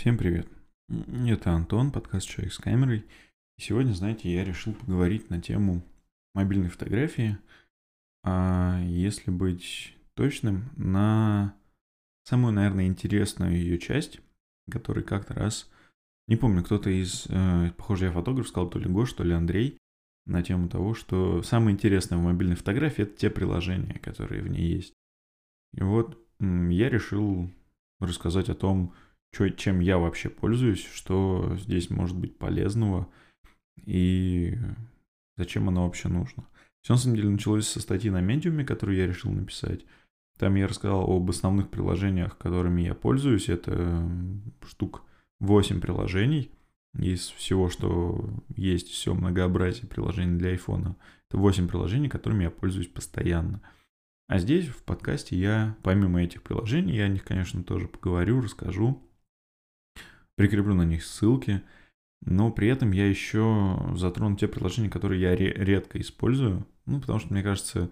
Всем привет. Это Антон, подкаст «Человек с камерой». И сегодня, знаете, я решил поговорить на тему мобильной фотографии, а если быть точным, на самую, наверное, интересную ее часть, которой как-то раз, не помню, кто-то из, э, похоже, я фотограф, сказал то ли Гош, то ли Андрей, на тему того, что самое интересное в мобильной фотографии — это те приложения, которые в ней есть. И вот я решил рассказать о том, что, чем я вообще пользуюсь, что здесь может быть полезного и зачем оно вообще нужно. Все на самом деле началось со статьи на медиуме, которую я решил написать. Там я рассказал об основных приложениях, которыми я пользуюсь. Это штук 8 приложений из всего, что есть, все многообразие приложений для iPhone. Это 8 приложений, которыми я пользуюсь постоянно. А здесь, в подкасте, я, помимо этих приложений, я о них, конечно, тоже поговорю, расскажу, прикреплю на них ссылки, но при этом я еще затрону те приложения, которые я редко использую, ну, потому что, мне кажется,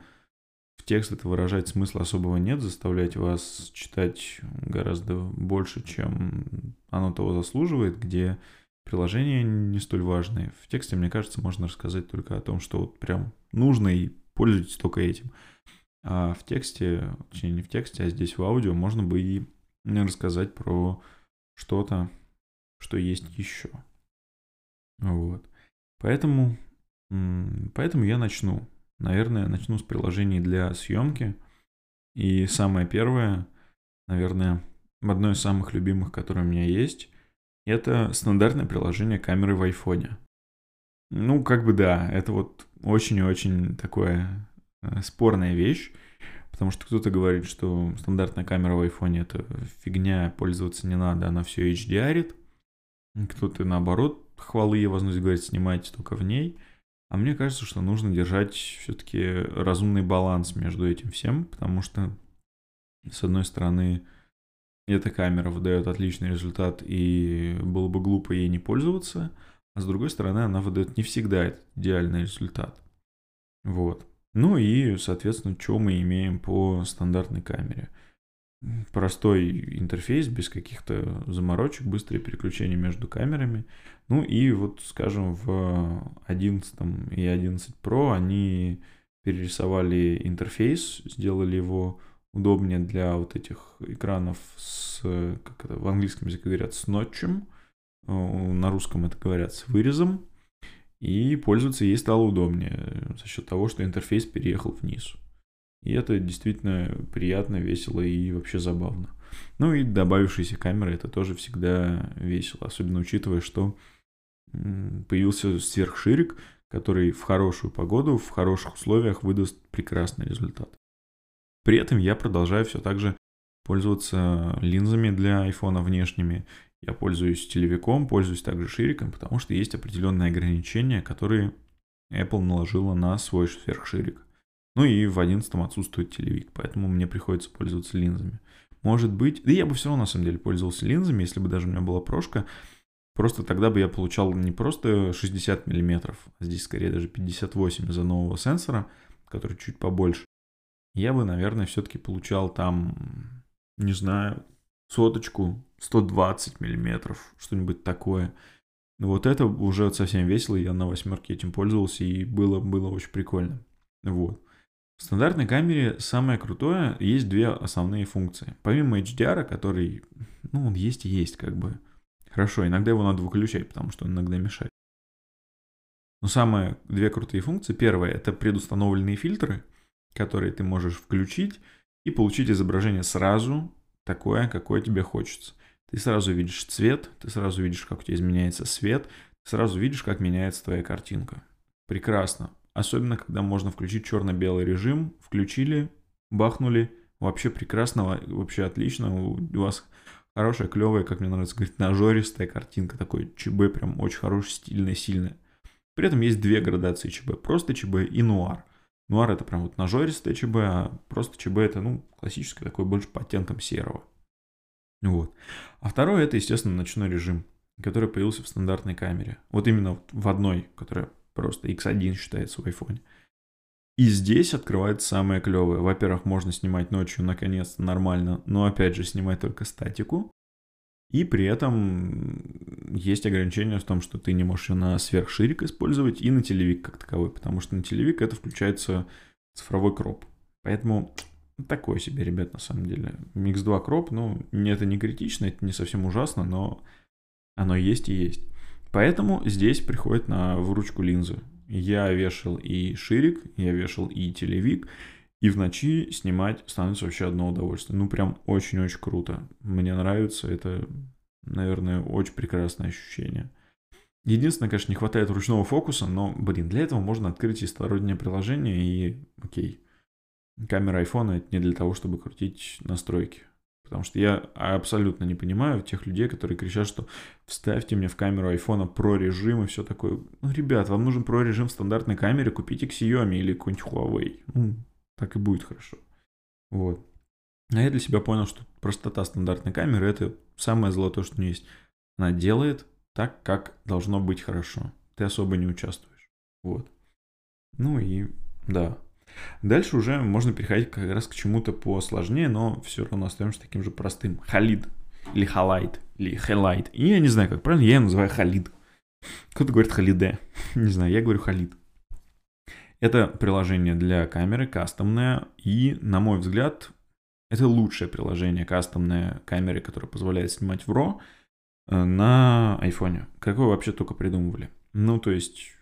в текст это выражать смысла особого нет, заставлять вас читать гораздо больше, чем оно того заслуживает, где приложения не столь важные. В тексте, мне кажется, можно рассказать только о том, что вот прям нужно и пользуйтесь только этим. А в тексте, точнее не в тексте, а здесь в аудио можно бы и рассказать про что-то, что есть еще. Вот. Поэтому, поэтому я начну. Наверное, начну с приложений для съемки. И самое первое, наверное, одно из самых любимых, которое у меня есть, это стандартное приложение камеры в айфоне. Ну, как бы да, это вот очень и очень такое Э, спорная вещь, потому что кто-то говорит, что стандартная камера в айфоне это фигня, пользоваться не надо, она все HDR. Кто-то наоборот хвалы ей возносит, говорит, снимайте только в ней. А мне кажется, что нужно держать все-таки разумный баланс между этим всем, потому что, с одной стороны, эта камера выдает отличный результат, и было бы глупо ей не пользоваться, а с другой стороны, она выдает не всегда этот идеальный результат. Вот. Ну и, соответственно, что мы имеем по стандартной камере. Простой интерфейс, без каких-то заморочек, быстрые переключения между камерами. Ну и вот, скажем, в 11 и 11 Pro они перерисовали интерфейс, сделали его удобнее для вот этих экранов с, как это в английском языке говорят, с нотчем, на русском это говорят с вырезом, и пользоваться ей стало удобнее за счет того, что интерфейс переехал вниз. И это действительно приятно, весело и вообще забавно. Ну и добавившиеся камеры, это тоже всегда весело, особенно учитывая, что появился сверхширик, который в хорошую погоду, в хороших условиях выдаст прекрасный результат. При этом я продолжаю все так же пользоваться линзами для айфона внешними я пользуюсь телевиком, пользуюсь также шириком, потому что есть определенные ограничения, которые Apple наложила на свой сверхширик. Ну и в 11 отсутствует телевик, поэтому мне приходится пользоваться линзами. Может быть, да я бы все равно на самом деле пользовался линзами, если бы даже у меня была прошка. Просто тогда бы я получал не просто 60 мм, а здесь скорее даже 58 из-за нового сенсора, который чуть побольше. Я бы, наверное, все-таки получал там, не знаю, соточку, 120 миллиметров, что-нибудь такое. Вот это уже совсем весело, я на восьмерке этим пользовался, и было, было очень прикольно. Вот. В стандартной камере самое крутое, есть две основные функции. Помимо HDR, который, ну, он есть и есть, как бы. Хорошо, иногда его надо выключать, потому что он иногда мешает. Но самые две крутые функции. Первая – это предустановленные фильтры, которые ты можешь включить и получить изображение сразу такое, какое тебе хочется. Ты сразу видишь цвет, ты сразу видишь, как у тебя изменяется свет, ты сразу видишь, как меняется твоя картинка. Прекрасно. Особенно, когда можно включить черно-белый режим. Включили, бахнули. Вообще прекрасно, вообще отлично. У вас хорошая, клевая, как мне нравится говорить, нажористая картинка. Такой ЧБ прям очень хороший, стильный, сильный. При этом есть две градации ЧБ. Просто ЧБ и нуар. Нуар это прям вот нажористое ЧБ, а просто ЧБ это, ну, классическое такое, больше по оттенкам серого. Вот. А второе это, естественно, ночной режим, который появился в стандартной камере. Вот именно в одной, которая просто X1 считается в айфоне. И здесь открывается самое клевое. Во-первых, можно снимать ночью наконец-то нормально, но опять же снимать только статику. И при этом есть ограничения в том, что ты не можешь ее на сверхширик использовать и на телевик как таковой, потому что на телевик это включается цифровой кроп. Поэтому такое себе, ребят, на самом деле. Mix 2 кроп, ну, это не критично, это не совсем ужасно, но оно есть и есть. Поэтому здесь приходит на выручку линзы. Я вешал и ширик, я вешал и телевик, и в ночи снимать становится вообще одно удовольствие. Ну, прям очень-очень круто. Мне нравится, это, наверное, очень прекрасное ощущение. Единственное, конечно, не хватает ручного фокуса, но, блин, для этого можно открыть и стороннее приложение, и окей. Камера айфона это не для того, чтобы крутить настройки. Потому что я абсолютно не понимаю тех людей, которые кричат, что вставьте мне в камеру айфона про режим и все такое. Ну, ребят, вам нужен про режим в стандартной камере, купите Xiaomi или какой-нибудь Huawei. Ну, так и будет хорошо. Вот. А я для себя понял, что простота стандартной камеры это самое золотое, что есть. Она делает так, как должно быть хорошо. Ты особо не участвуешь. Вот. Ну и да, Дальше уже можно переходить как раз к чему-то посложнее, но все равно остаемся таким же простым. Халид или халайт, или хелайт. Я не знаю, как правильно, я ее называю халид. Кто-то говорит халиде. не знаю, я говорю халид. Это приложение для камеры, кастомное, и, на мой взгляд, это лучшее приложение кастомное камеры, которое позволяет снимать в RAW э, на айфоне. Какое вообще только придумывали. Ну, то есть,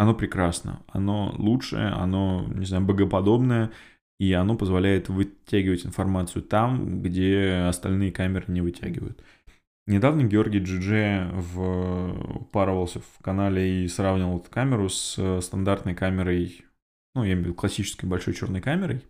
оно прекрасно, оно лучшее, оно, не знаю, богоподобное, и оно позволяет вытягивать информацию там, где остальные камеры не вытягивают. Недавно Георгий Джидже упарывался в канале и сравнивал эту камеру с стандартной камерой, ну, я имею в виду классической большой черной камерой.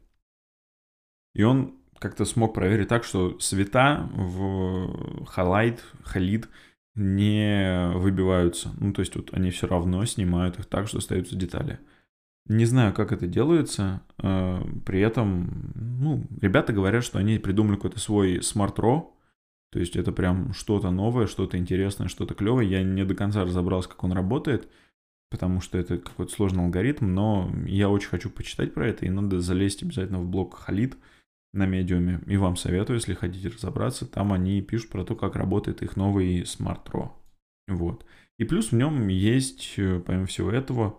И он как-то смог проверить так, что света в Халайт, Халид – не выбиваются. Ну, то есть вот они все равно снимают их так, что остаются детали. Не знаю, как это делается. Э, при этом, ну, ребята говорят, что они придумали какой-то свой Smart RAW. То есть это прям что-то новое, что-то интересное, что-то клевое. Я не до конца разобрался, как он работает, потому что это какой-то сложный алгоритм, но я очень хочу почитать про это, и надо залезть обязательно в блог Халид на медиуме. И вам советую, если хотите разобраться, там они пишут про то, как работает их новый Smart Raw. Вот. И плюс в нем есть, э, помимо всего этого,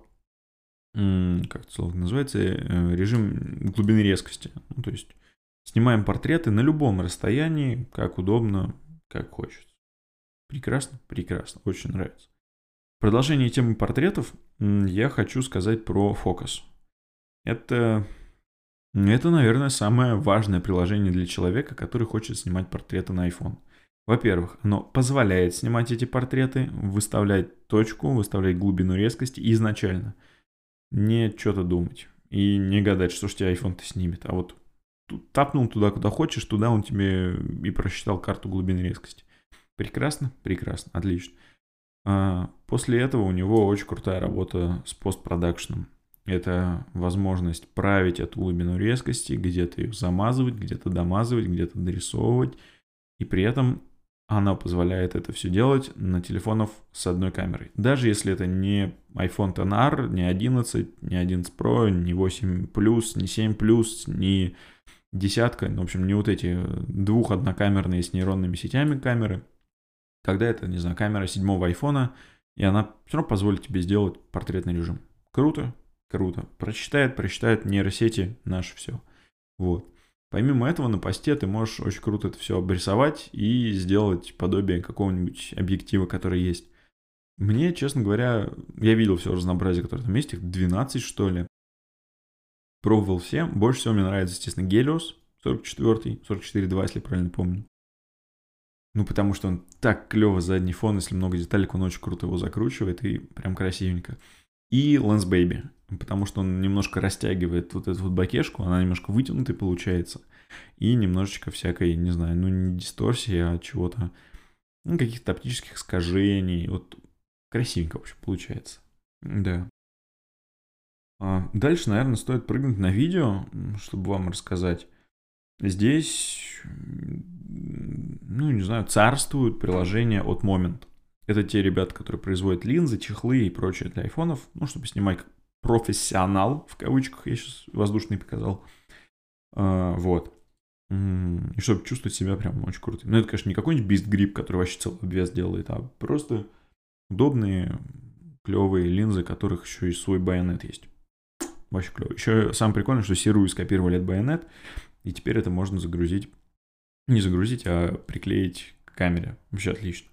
как это слово называется, э, режим глубины резкости. Ну, то есть снимаем портреты на любом расстоянии, как удобно, как хочется. Прекрасно, прекрасно, очень нравится. В продолжение темы портретов я хочу сказать про фокус. Это это, наверное, самое важное приложение для человека, который хочет снимать портреты на iPhone. Во-первых, оно позволяет снимать эти портреты, выставлять точку, выставлять глубину резкости изначально. Не что-то думать и не гадать, что ж тебе iPhone-то снимет. А вот тапнул туда, куда хочешь, туда он тебе и просчитал карту глубины резкости. Прекрасно? Прекрасно, отлично. А после этого у него очень крутая работа с постпродакшеном. Это возможность править эту глубину резкости, где-то ее замазывать, где-то домазывать, где-то дорисовывать. И при этом она позволяет это все делать на телефонах с одной камерой. Даже если это не iPhone XR, не 11, не 11 Pro, не 8 Plus, не 7 Plus, не десятка, ну, в общем, не вот эти двух однокамерные с нейронными сетями камеры. Когда это, не знаю, камера седьмого айфона, и она все равно позволит тебе сделать портретный режим. Круто, Круто. Прочитает, прочитает нейросети наше все. Вот. Помимо этого, на посте ты можешь очень круто это все обрисовать и сделать подобие какого-нибудь объектива, который есть. Мне, честно говоря, я видел все разнообразие, которое там есть, их 12 что ли. Пробовал все. Больше всего мне нравится, естественно, Helios 44, 44.2, если правильно помню. Ну, потому что он так клево задний фон, если много деталек, он очень круто его закручивает и прям красивенько. И Lens Baby потому что он немножко растягивает вот эту вот бакешку, она немножко вытянутая получается, и немножечко всякой, не знаю, ну не дисторсии, а чего-то, ну, каких-то оптических искажений, вот красивенько вообще получается, да. А дальше, наверное, стоит прыгнуть на видео, чтобы вам рассказать. Здесь, ну, не знаю, царствуют приложения от Moment. Это те ребята, которые производят линзы, чехлы и прочее для айфонов, ну, чтобы снимать профессионал, в кавычках, я сейчас воздушный показал. А, вот. И чтобы чувствовать себя прям очень круто. Ну, это, конечно, не какой-нибудь Beast Grip, который вообще целый обвес делает, а просто удобные, клевые линзы, которых еще и свой байонет есть. Вообще клево. Еще самое прикольное, что серую скопировали от байонет, и теперь это можно загрузить, не загрузить, а приклеить к камере. Вообще отлично.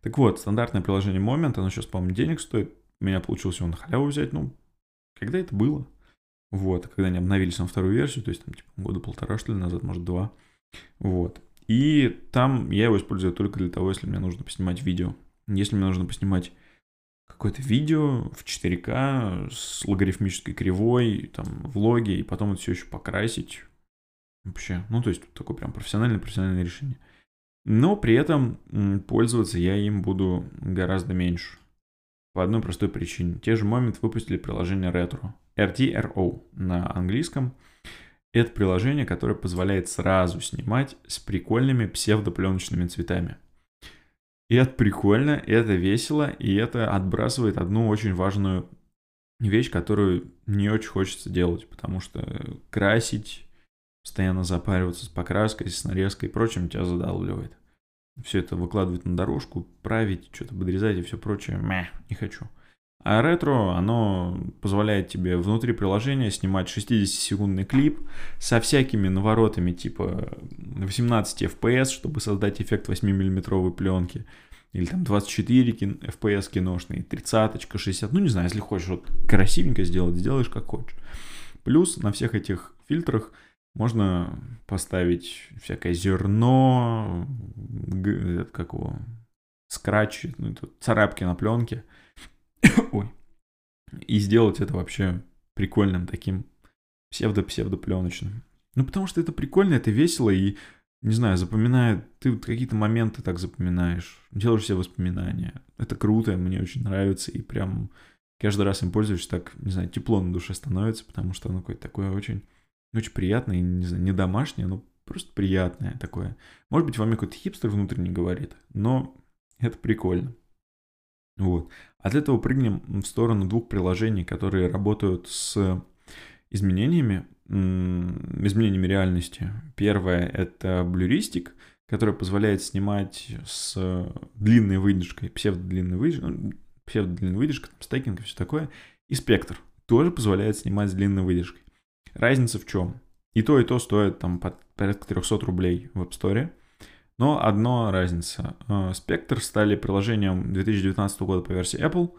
Так вот, стандартное приложение Moment, оно сейчас, по-моему, денег стоит. У меня получилось его на халяву взять, ну, когда это было? Вот, когда они обновились на вторую версию, то есть там типа года полтора, что ли, назад, может, два. Вот. И там я его использую только для того, если мне нужно поснимать видео. Если мне нужно поснимать какое-то видео в 4К с логарифмической кривой, там, влоги, и потом это все еще покрасить. Вообще, ну, то есть такое прям профессиональное-профессиональное решение. Но при этом пользоваться я им буду гораздо меньше. По одной простой причине. Те же момент выпустили приложение Retro. RTRO на английском. Это приложение, которое позволяет сразу снимать с прикольными псевдопленочными цветами. И это прикольно, это весело, и это отбрасывает одну очень важную вещь, которую не очень хочется делать, потому что красить, постоянно запариваться с покраской, с нарезкой и прочим тебя задалбливает. Все это выкладывать на дорожку, править, что-то подрезать и все прочее, мeh, не хочу. А ретро, оно позволяет тебе внутри приложения снимать 60-секундный клип со всякими наворотами типа 18 FPS, чтобы создать эффект 8-миллиметровой пленки. Или там 24 FPS киношный, 30 60 ну не знаю, если хочешь вот красивенько сделать, сделаешь как хочешь. Плюс на всех этих фильтрах можно поставить всякое зерно, как его, скрач, ну, царапки на пленке – Ой. И сделать это вообще прикольным таким псевдо-псевдо-пленочным. Ну, потому что это прикольно, это весело, и, не знаю, запоминает, ты вот какие-то моменты так запоминаешь, делаешь себе воспоминания. Это круто, мне очень нравится, и прям каждый раз им пользуешься, так, не знаю, тепло на душе становится, потому что оно какое-то такое очень, очень приятное, не знаю, не домашнее, но просто приятное такое. Может быть, вам какой-то хипстер внутренне говорит, но это прикольно. Вот. От этого прыгнем в сторону двух приложений, которые работают с изменениями, изменениями реальности. Первое — это Bluristic, который позволяет снимать с длинной выдержкой, псевдодлинной выдержкой, ну, псевдодлинной выдержкой, стейкинг и все такое. И спектр тоже позволяет снимать с длинной выдержкой. Разница в чем? И то, и то стоит там порядка 300 рублей в App Store — но одна разница. Э, Spectre стали приложением 2019 года по версии Apple.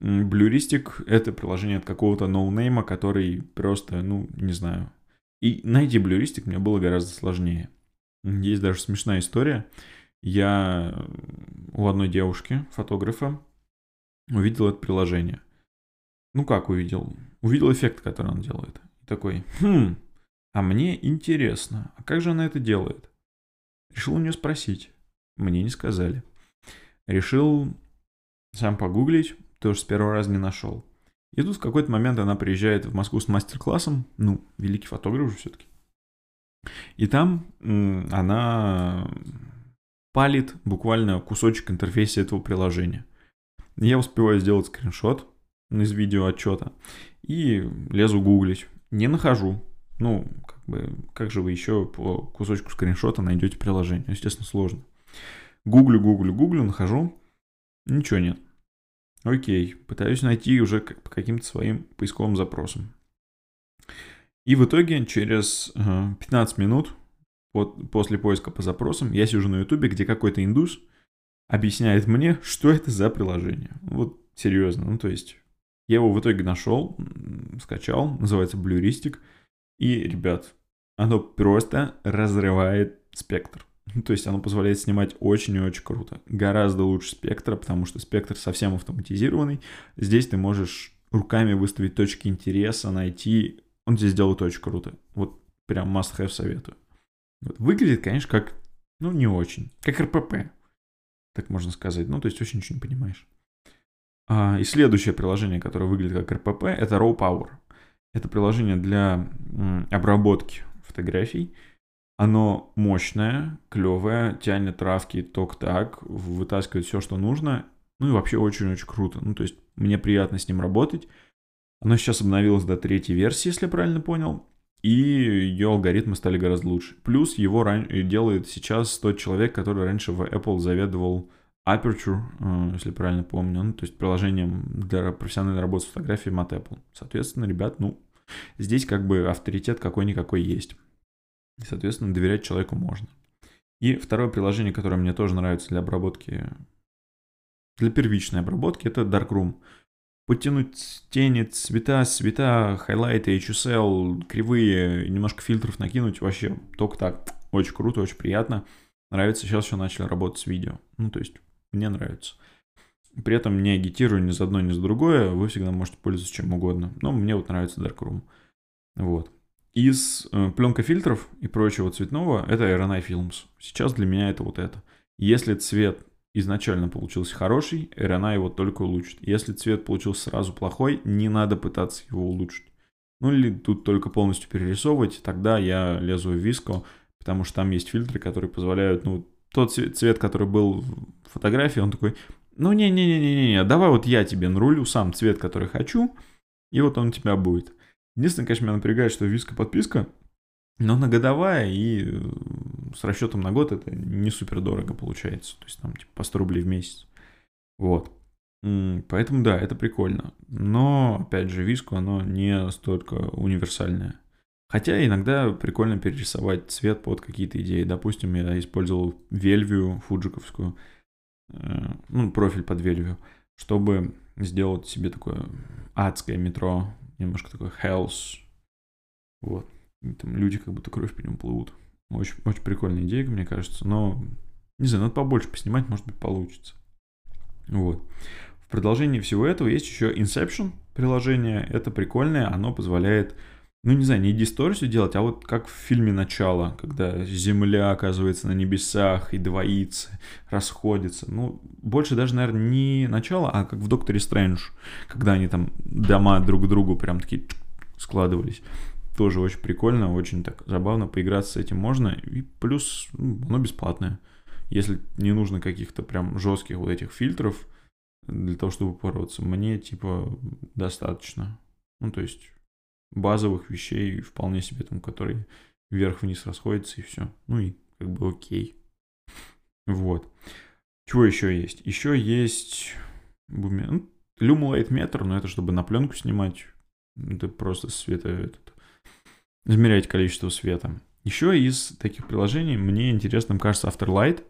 Bluristic — это приложение от какого-то ноунейма, который просто, ну, не знаю. И найти Bluristic мне было гораздо сложнее. Есть даже смешная история. Я у одной девушки, фотографа, увидел это приложение. Ну как увидел? Увидел эффект, который он делает. И такой, хм, а мне интересно, а как же она это делает? Решил у нее спросить. Мне не сказали. Решил сам погуглить, тоже с первого раза не нашел. И тут в какой-то момент она приезжает в Москву с мастер-классом, ну, великий фотограф же все-таки. И там она палит буквально кусочек интерфейса этого приложения. Я успеваю сделать скриншот из видео отчета и лезу гуглить. Не нахожу. Ну, как бы, как же вы еще по кусочку скриншота найдете приложение? Естественно, сложно. Гуглю, гуглю, гуглю, нахожу. Ничего нет. Окей, пытаюсь найти уже по каким-то своим поисковым запросам. И в итоге через 15 минут после поиска по запросам я сижу на ютубе, где какой-то индус объясняет мне, что это за приложение. Вот серьезно, ну то есть я его в итоге нашел, скачал, называется Blueristic – и, ребят, оно просто разрывает спектр. То есть оно позволяет снимать очень и очень круто. Гораздо лучше спектра, потому что спектр совсем автоматизированный. Здесь ты можешь руками выставить точки интереса, найти. Он здесь делает очень круто. Вот прям must have советую. Вот. Выглядит, конечно, как, ну, не очень. Как РПП. Так можно сказать. Ну, то есть очень ничего не понимаешь. А, и следующее приложение, которое выглядит как РПП, это Raw Power. Это приложение для обработки фотографий. Оно мощное, клевое, тянет травки ток-так, вытаскивает все, что нужно. Ну и вообще очень-очень круто. Ну, то есть мне приятно с ним работать. Оно сейчас обновилось до третьей версии, если я правильно понял. и ее алгоритмы стали гораздо лучше. Плюс его ран... делает сейчас тот человек, который раньше в Apple заведовал Aperture, э, если правильно помню, ну, то есть приложением для профессиональной работы с фотографией от Apple. Соответственно, ребят, ну, здесь как бы авторитет какой-никакой есть. Соответственно, доверять человеку можно. И второе приложение, которое мне тоже нравится для обработки, для первичной обработки, это Darkroom. Подтянуть тени, цвета, цвета, хайлайты, HSL, кривые, немножко фильтров накинуть, вообще только так. Очень круто, очень приятно. Нравится, сейчас еще начали работать с видео. Ну, то есть, мне нравится. При этом не агитирую ни за одно, ни за другое. Вы всегда можете пользоваться чем угодно. Но мне вот нравится Darkroom. Вот. Из э, пленка фильтров и прочего цветного это RNI Films. Сейчас для меня это вот это. Если цвет изначально получился хороший, RNI его только улучшит. Если цвет получился сразу плохой, не надо пытаться его улучшить. Ну или тут только полностью перерисовывать, тогда я лезу в Visco, потому что там есть фильтры, которые позволяют, ну, тот цвет, который был в фотографии, он такой, ну не-не-не-не-не, давай вот я тебе нарулю сам цвет, который хочу, и вот он у тебя будет. Единственное, конечно, меня напрягает, что виска подписка, но на годовая и э, с расчетом на год это не супер дорого получается. То есть там типа по 100 рублей в месяц. Вот. Поэтому да, это прикольно. Но, опять же, виску оно не столько универсальное. Хотя иногда прикольно перерисовать цвет под какие-то идеи. Допустим, я использовал вельвию фуджиковскую, э, ну, профиль под вельвию, чтобы сделать себе такое адское метро немножко такой health. Вот. И там люди как будто кровь по нему плывут. Очень, очень прикольная идея, мне кажется. Но, не знаю, надо побольше поснимать, может быть, получится. Вот. В продолжении всего этого есть еще Inception приложение. Это прикольное, оно позволяет ну, не знаю, не дисторсию делать, а вот как в фильме «Начало», когда Земля оказывается на небесах и двоится, расходится. Ну, больше даже, наверное, не «Начало», а как в «Докторе Стрэндж», когда они там дома друг к другу прям такие складывались. Тоже очень прикольно, очень так забавно, поиграться с этим можно. И плюс, ну, оно бесплатное. Если не нужно каких-то прям жестких вот этих фильтров для того, чтобы бороться, мне типа достаточно. Ну, то есть базовых вещей вполне себе там, которые вверх-вниз расходятся и все. Ну и как бы окей. Вот. Чего еще есть? Еще есть ну, Lumulate метр, но это чтобы на пленку снимать. Это просто света этот, измерять количество света. Еще из таких приложений мне интересным кажется Afterlight,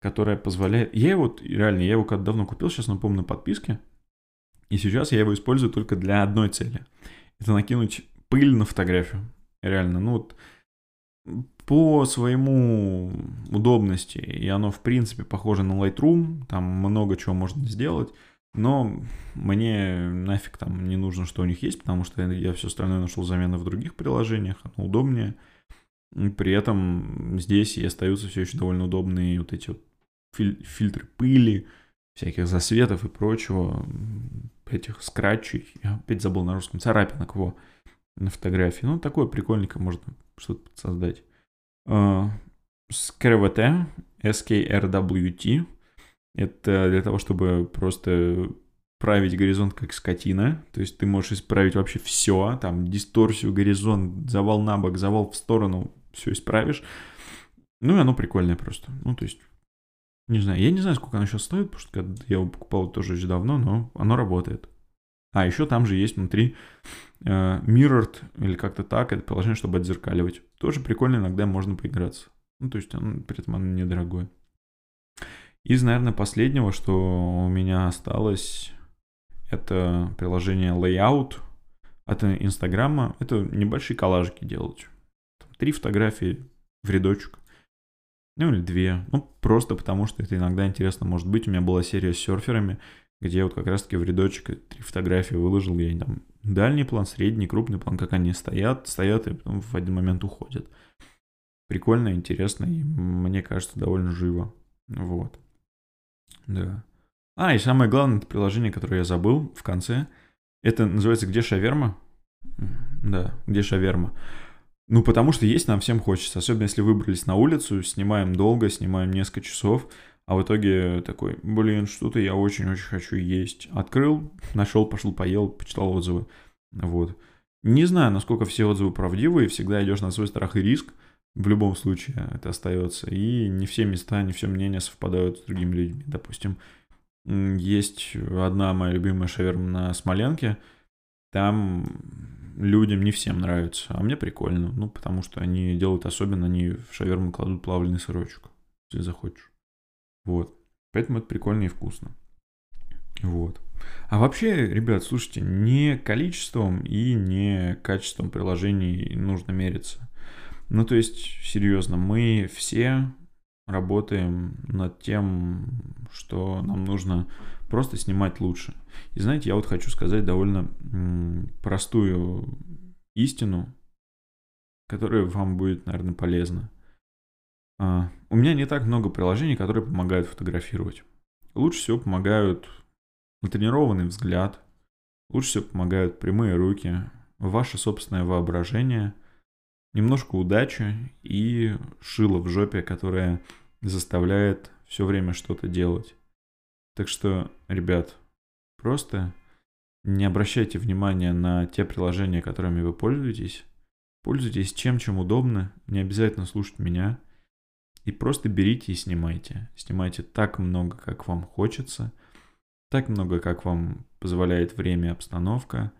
которая позволяет... Я его, реально, я его когда давно купил, сейчас, напомню, на подписке. И сейчас я его использую только для одной цели – это накинуть пыль на фотографию. Реально, ну вот по своему удобности, и оно в принципе похоже на Lightroom, там много чего можно сделать, но мне нафиг там не нужно, что у них есть, потому что я все остальное нашел замены в других приложениях, оно удобнее. При этом здесь и остаются все еще довольно удобные вот эти вот филь- фильтры пыли, всяких засветов и прочего, этих скратчей, я опять забыл на русском, царапинок, во, на фотографии. Ну, такое прикольненько можно что-то создать. SKRWT, SKRWT, это для того, чтобы просто править горизонт как скотина. То есть ты можешь исправить вообще все, там дисторсию, горизонт, завал на бок, завал в сторону, все исправишь. Ну и оно прикольное просто. Ну, то есть не знаю, я не знаю, сколько оно сейчас стоит, потому что я его покупал тоже очень давно, но оно работает. А еще там же есть внутри э, Mirrored, или как-то так, это приложение, чтобы отзеркаливать. Тоже прикольно, иногда можно поиграться. Ну, то есть, оно, при этом оно недорогое. Из, наверное, последнего, что у меня осталось, это приложение Layout от Инстаграма. Это небольшие коллажики делать. Там три фотографии в рядочек. Ну или две. Ну, просто потому что это иногда интересно может быть. У меня была серия с серферами, где я вот как раз-таки в рядочек три фотографии выложил, где они там дальний план, средний, крупный план, как они стоят, стоят и потом в один момент уходят. Прикольно, интересно и мне кажется довольно живо. Вот. Да. А, и самое главное, это приложение, которое я забыл в конце. Это называется «Где шаверма?» Да, «Где шаверма?» Ну, потому что есть нам всем хочется. Особенно если выбрались на улицу, снимаем долго, снимаем несколько часов. А в итоге такой, блин, что-то я очень-очень хочу есть. Открыл, нашел, пошел, поел, почитал отзывы. Вот. Не знаю, насколько все отзывы правдивые, всегда идешь на свой страх и риск, в любом случае это остается. И не все места, не все мнения совпадают с другими людьми. Допустим, есть одна моя любимая шаверма на Смоленке, там людям не всем нравится, а мне прикольно, ну, потому что они делают особенно, они в шаверму кладут плавленый сырочек, если захочешь. Вот. Поэтому это прикольно и вкусно. Вот. А вообще, ребят, слушайте, не количеством и не качеством приложений нужно мериться. Ну, то есть, серьезно, мы все работаем над тем, что нам нужно просто снимать лучше. И знаете, я вот хочу сказать довольно простую истину, которая вам будет, наверное, полезна. А, у меня не так много приложений, которые помогают фотографировать. Лучше всего помогают натренированный взгляд, лучше всего помогают прямые руки, ваше собственное воображение, немножко удачи и шило в жопе, которое заставляет все время что-то делать. Так что, ребят, просто не обращайте внимания на те приложения, которыми вы пользуетесь. Пользуйтесь чем, чем удобно. Не обязательно слушать меня. И просто берите и снимайте. Снимайте так много, как вам хочется. Так много, как вам позволяет время и обстановка.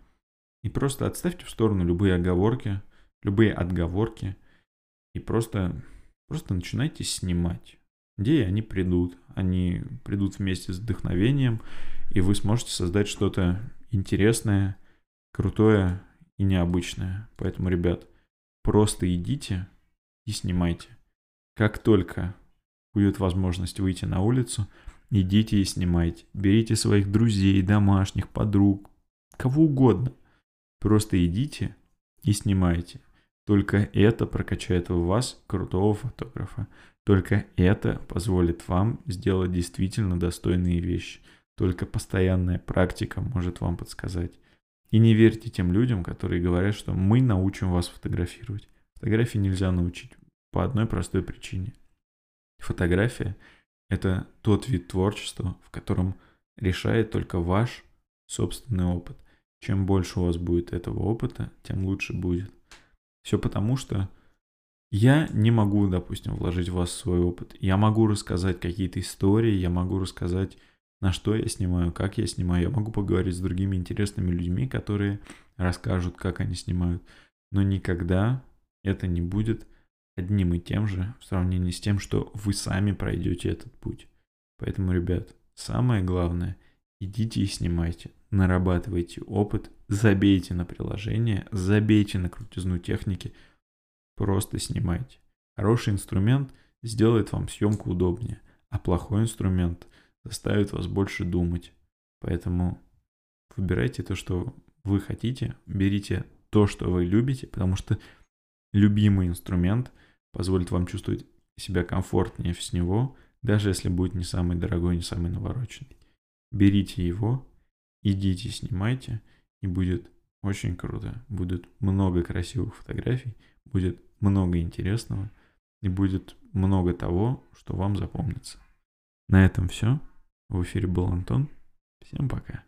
И просто отставьте в сторону любые оговорки, любые отговорки. И просто, просто начинайте снимать. Идеи, они придут. Они придут вместе с вдохновением, и вы сможете создать что-то интересное, крутое и необычное. Поэтому, ребят, просто идите и снимайте. Как только будет возможность выйти на улицу, идите и снимайте. Берите своих друзей, домашних, подруг, кого угодно. Просто идите и снимайте. Только это прокачает в вас крутого фотографа. Только это позволит вам сделать действительно достойные вещи. Только постоянная практика может вам подсказать. И не верьте тем людям, которые говорят, что мы научим вас фотографировать. Фотографии нельзя научить по одной простой причине. Фотография – это тот вид творчества, в котором решает только ваш собственный опыт. Чем больше у вас будет этого опыта, тем лучше будет. Все потому, что я не могу, допустим, вложить в вас свой опыт. Я могу рассказать какие-то истории, я могу рассказать, на что я снимаю, как я снимаю. Я могу поговорить с другими интересными людьми, которые расскажут, как они снимают. Но никогда это не будет одним и тем же в сравнении с тем, что вы сами пройдете этот путь. Поэтому, ребят, самое главное, идите и снимайте, нарабатывайте опыт, забейте на приложение, забейте на крутизну техники, просто снимайте. Хороший инструмент сделает вам съемку удобнее, а плохой инструмент заставит вас больше думать. Поэтому выбирайте то, что вы хотите, берите то, что вы любите, потому что любимый инструмент позволит вам чувствовать себя комфортнее с него, даже если будет не самый дорогой, не самый навороченный. Берите его, идите, снимайте, и будет очень круто. Будет много красивых фотографий, будет много интересного, и будет много того, что вам запомнится. На этом все. В эфире был Антон. Всем пока.